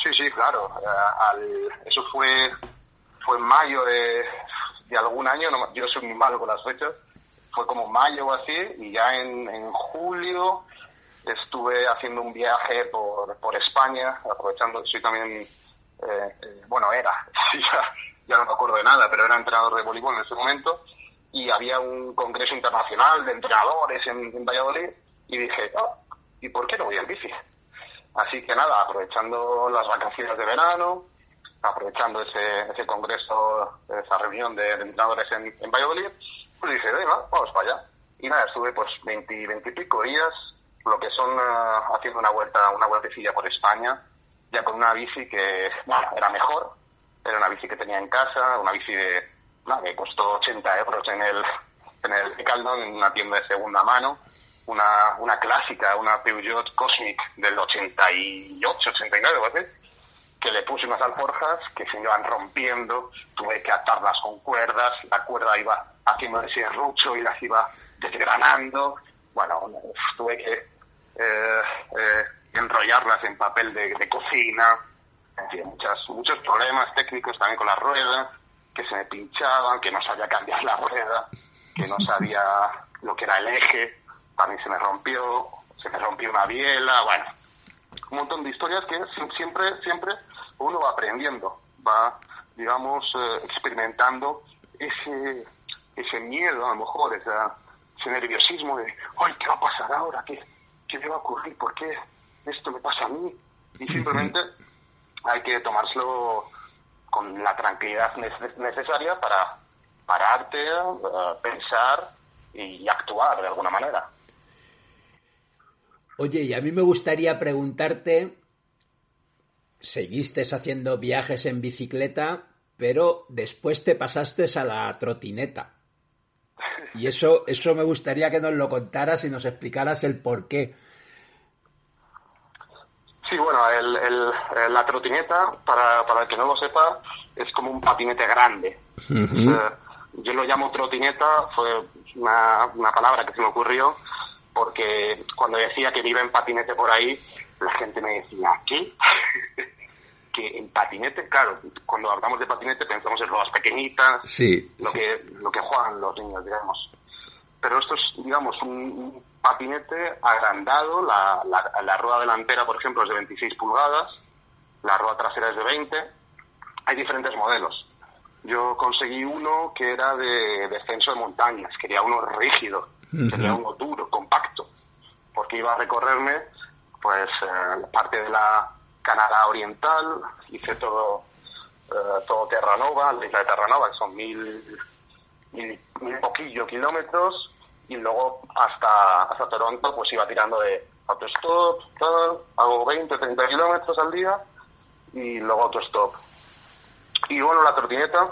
Sí, sí, claro. Eh, al- eso fue, fue en mayo de, de algún año, no- yo soy muy malo con las fechas, fue como mayo o así, y ya en, julio estuve haciendo un viaje por, por España, aprovechando, soy también, eh, eh, bueno, era, [LAUGHS] ya, ya no me acuerdo de nada, pero era entrenador de voleibol en ese momento, y había un congreso internacional de entrenadores en, en Valladolid, y dije, ah, ¿y por qué no voy en bici? Así que nada, aprovechando las vacaciones de verano, aprovechando ese, ese congreso, esa reunión de, entrenadores en, en Valladolid, pues dije, venga, vamos para allá. Y nada, estuve pues 20, 20 y pico días, lo que son eh, haciendo una vuelta, una vueltecilla por España, ya con una bici que, bueno, era mejor, era una bici que tenía en casa, una bici de, nada, que costó 80 euros en el, [LAUGHS] en el Decathlon, en una tienda de segunda mano, una, una clásica, una Peugeot Cosmic del 88, 89 o así, que le puse unas alforjas que se iban rompiendo, tuve que atarlas con cuerdas, la cuerda iba haciendo ese rucho y las iba desgranando, bueno, tuve que eh, eh, enrollarlas en papel de, de cocina, en fin, muchas, muchos problemas técnicos también con las ruedas, que se me pinchaban, que no sabía cambiar la rueda, que no sabía lo que era el eje, también se me rompió, se me rompió una biela, bueno, un montón de historias que si- siempre, siempre uno va aprendiendo, va, digamos, eh, experimentando ese, ese miedo, a lo mejor, ese nerviosismo de, ¡ay, qué va a pasar ahora! ¿Qué, ¿Qué me va a ocurrir? ¿Por qué esto me pasa a mí? Y simplemente hay que tomárselo con la tranquilidad nece- necesaria para pararte, eh, pensar y actuar de alguna manera. Oye, y a mí me gustaría preguntarte, seguiste haciendo viajes en bicicleta, pero después te pasaste a la trotineta. Y eso, eso me gustaría que nos lo contaras y nos explicaras el por qué. Sí, bueno, el, el- la trotineta, para, para el que no lo sepa, es como un patinete grande. Eh, yo lo llamo trotineta, fue una, una palabra que se me ocurrió, porque cuando decía que iba en patinete por ahí, la gente me decía, ¿qué? [LAUGHS] que en patinete, claro, cuando hablamos de patinete pensamos en ruedas pequeñitas, Sí. lo que lo que juegan los niños, digamos. Pero esto es, digamos, un patinete agrandado. La, la, la rueda delantera, por ejemplo, es de 26 pulgadas. La rueda trasera es de 20. Hay diferentes modelos. Yo conseguí uno que era de descenso de montañas. Quería uno rígido. Quería uno duro, compacto, porque iba a recorrerme pues eh, parte de la Canadá Oriental, hice todo, eh, todo Terranova, la isla de Terranova, que son mil, mil, mil poquillo kilómetros, y luego hasta, hasta Toronto pues iba tirando de autostop, tal, hago 20, 30 kilómetros al día, y luego autostop. Y bueno, la trotineta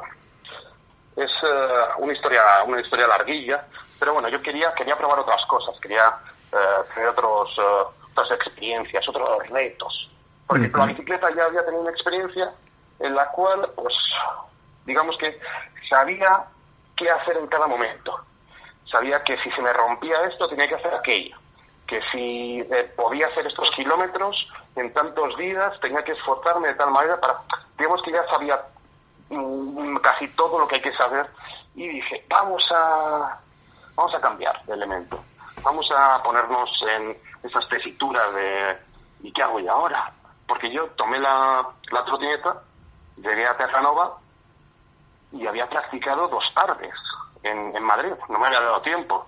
es eh, una historia una historia larguilla, pero bueno, yo quería quería probar otras cosas, quería eh, tener otros, eh, otras experiencias, otros retos. Porque con la bicicleta ya había tenido una experiencia en la cual, pues, digamos que sabía qué hacer en cada momento. Sabía que si se me rompía esto, tenía que hacer aquello. Que si eh, podía hacer estos kilómetros en tantos días, tenía que esforzarme de tal manera para... Digamos que ya sabía mm, casi todo lo que hay que saber y dije, vamos a, vamos a cambiar de elemento. Vamos a ponernos en esas tesituras de ¿y qué hago yo ahora? Porque yo tomé la, la trotineta, llegué a Terranova y había practicado dos tardes en, en Madrid, no me había dado tiempo.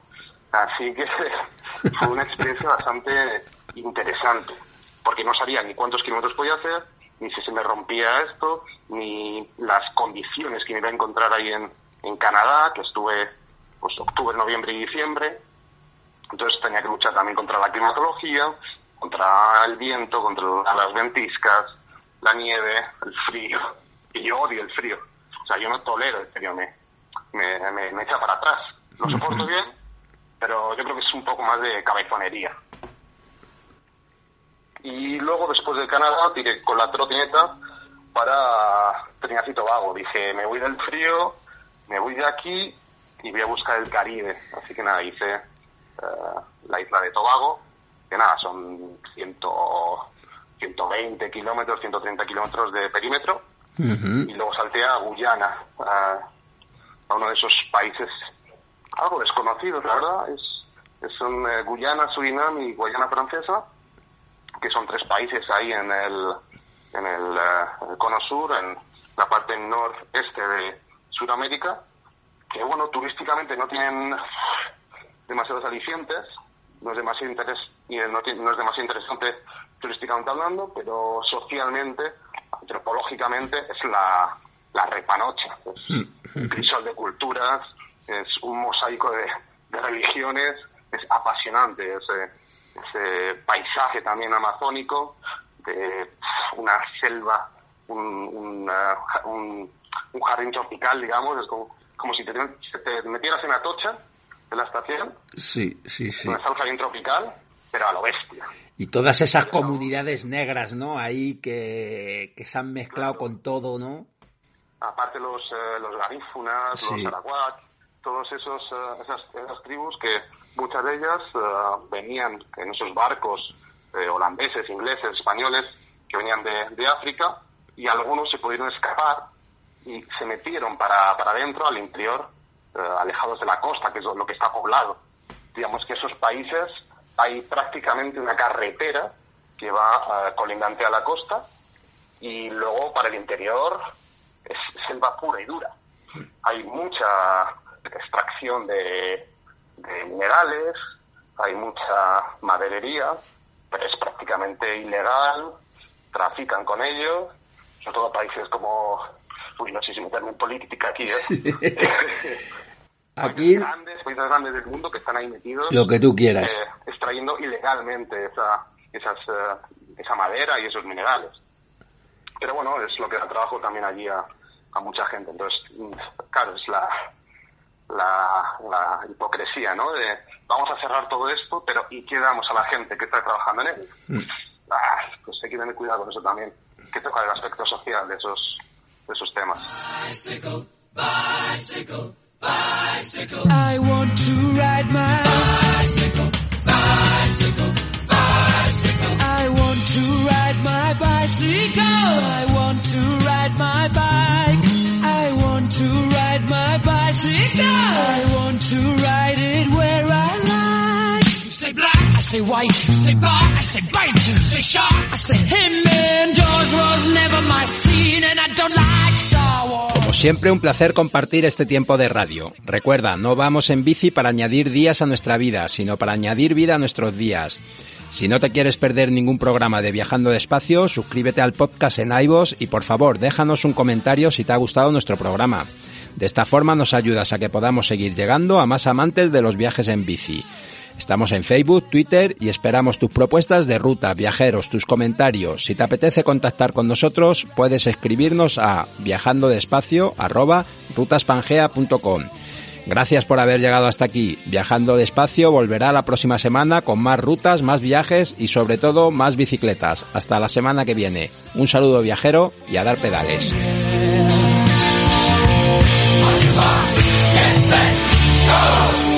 Así que [LAUGHS] fue una experiencia bastante interesante, porque no sabía ni cuántos kilómetros podía hacer, ni si se me rompía esto, ni las condiciones que me iba a encontrar ahí en, en Canadá, que estuve pues octubre, noviembre y diciembre. Entonces tenía que luchar también contra la climatología, contra el viento, contra las ventiscas, la nieve, el frío. Y yo odio el frío. O sea, yo no tolero el frío, me, me, me, me echa para atrás. Lo soporto bien, pero yo creo que es un poco más de cabezonería. Y luego, después de Canadá, tiré con la trotineta para Trinacito Vago. Dije, me voy del frío, me voy de aquí y voy a buscar el Caribe. Así que nada, hice eh, la isla de Tobago, que nada, son 100, 120 kilómetros, 130 kilómetros de perímetro. Y luego salté a Guyana, a, a uno de esos países algo desconocidos, la verdad. Es, son eh, Guyana, Surinam y Guayana Francesa, que son tres países ahí en el, en el, eh, el cono sur, en la parte noreste de Sudamérica, que bueno, turísticamente no tienen demasiados alicientes, no es demasiado interés y no, tiene- no es demasiado interesante turísticamente hablando, pero socialmente, antropológicamente es la, la repanocha, es un crisol de culturas, es un mosaico de, de religiones, es apasionante ese, ese paisaje también amazónico, de una selva, un, un, ja- un, un jardín tropical, digamos, es como, como si te, metieras en Atocha, en la estación, Sí, sí, sí. el jardín tropical, pero a lo bestia. Y todas esas comunidades negras, ¿no? Ahí que, que se han mezclado con todo, ¿no? Aparte los, eh, los garífunas, Sí. los arawak, todos esos eh, esas, esas tribus que muchas de ellas eh, venían en esos barcos holandeses, ingleses, españoles que venían de, de África y algunos se pudieron escapar y se metieron para, para adentro, al interior, eh, alejados de la costa, que es lo que está poblado. Digamos que esos países hay prácticamente una carretera que va eh, colindante a la costa y luego para el interior es selva pura y dura. Hay mucha extracción de, de minerales, hay mucha maderería, pero es prácticamente ilegal, trafican con ello, sobre todo países como, uy, no sé si meterme en política aquí, ¿eh? [LAUGHS] Aquí grandes, países grandes del mundo que están ahí metidos. Lo que tú quieras. eh, extrayendo ilegalmente esa, esas, eh, esa madera y esos minerales. Pero bueno, es lo que da trabajo también allí a, a mucha gente. Entonces, mm, claro, es la, la, la hipocresía, ¿no? De vamos a cerrar todo esto, pero ¿y qué damos a la gente que está trabajando en él? Ah, pues hay que tener cuidado con eso también, que toca el aspecto social de esos, de esos temas. Bicycle, bicycle, bicycle. I want to ride my bicycle. I want to ride it where I like. You say black, I say white. You say bar, I say bite. You say shark, I say him. And was never my scene, and I don't like Star Wars. Como siempre, un placer compartir este tiempo de radio. Recuerda, no vamos en bici para añadir días a nuestra vida, sino para añadir vida a nuestros días. Si no te quieres perder ningún programa de Viajando Despacio, suscríbete al podcast en iVoox y por favor déjanos un comentario si te ha gustado nuestro programa. De esta forma nos ayudas a que podamos seguir llegando a más amantes de los viajes en bici. Estamos en Facebook, Twitter y esperamos tus propuestas de ruta, viajeros, tus comentarios. Si te apetece contactar con nosotros, puedes escribirnos a viajandodespacio@rutaspangea.com. Gracias por haber llegado hasta aquí. Viajando despacio volverá la próxima semana con más rutas, más viajes y sobre todo más bicicletas. Hasta la semana que viene. Un saludo viajero y a dar pedales. Get set say, go!